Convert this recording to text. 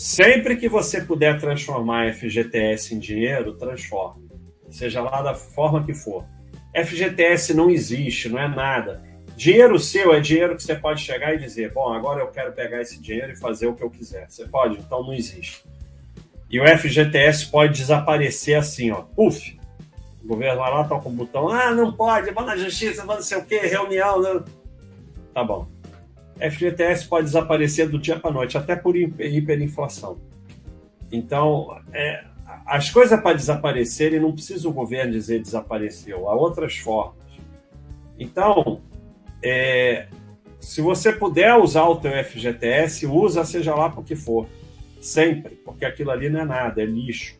Sempre que você puder transformar FGTS em dinheiro, transforme. Seja lá da forma que for. FGTS não existe, não é nada. Dinheiro seu é dinheiro que você pode chegar e dizer: bom, agora eu quero pegar esse dinheiro e fazer o que eu quiser. Você pode? Então não existe. E o FGTS pode desaparecer assim, ó. Puf! O governo vai lá, toca o botão. Ah, não pode, vá na justiça, vá não sei o quê, reunião. Não. Tá bom. FGTS pode desaparecer do dia para noite, até por hiperinflação. Então, é, as coisas para desaparecerem não precisa o governo dizer desapareceu, há outras formas. Então, é, se você puder usar o teu FGTS, usa seja lá por que for, sempre, porque aquilo ali não é nada, é lixo.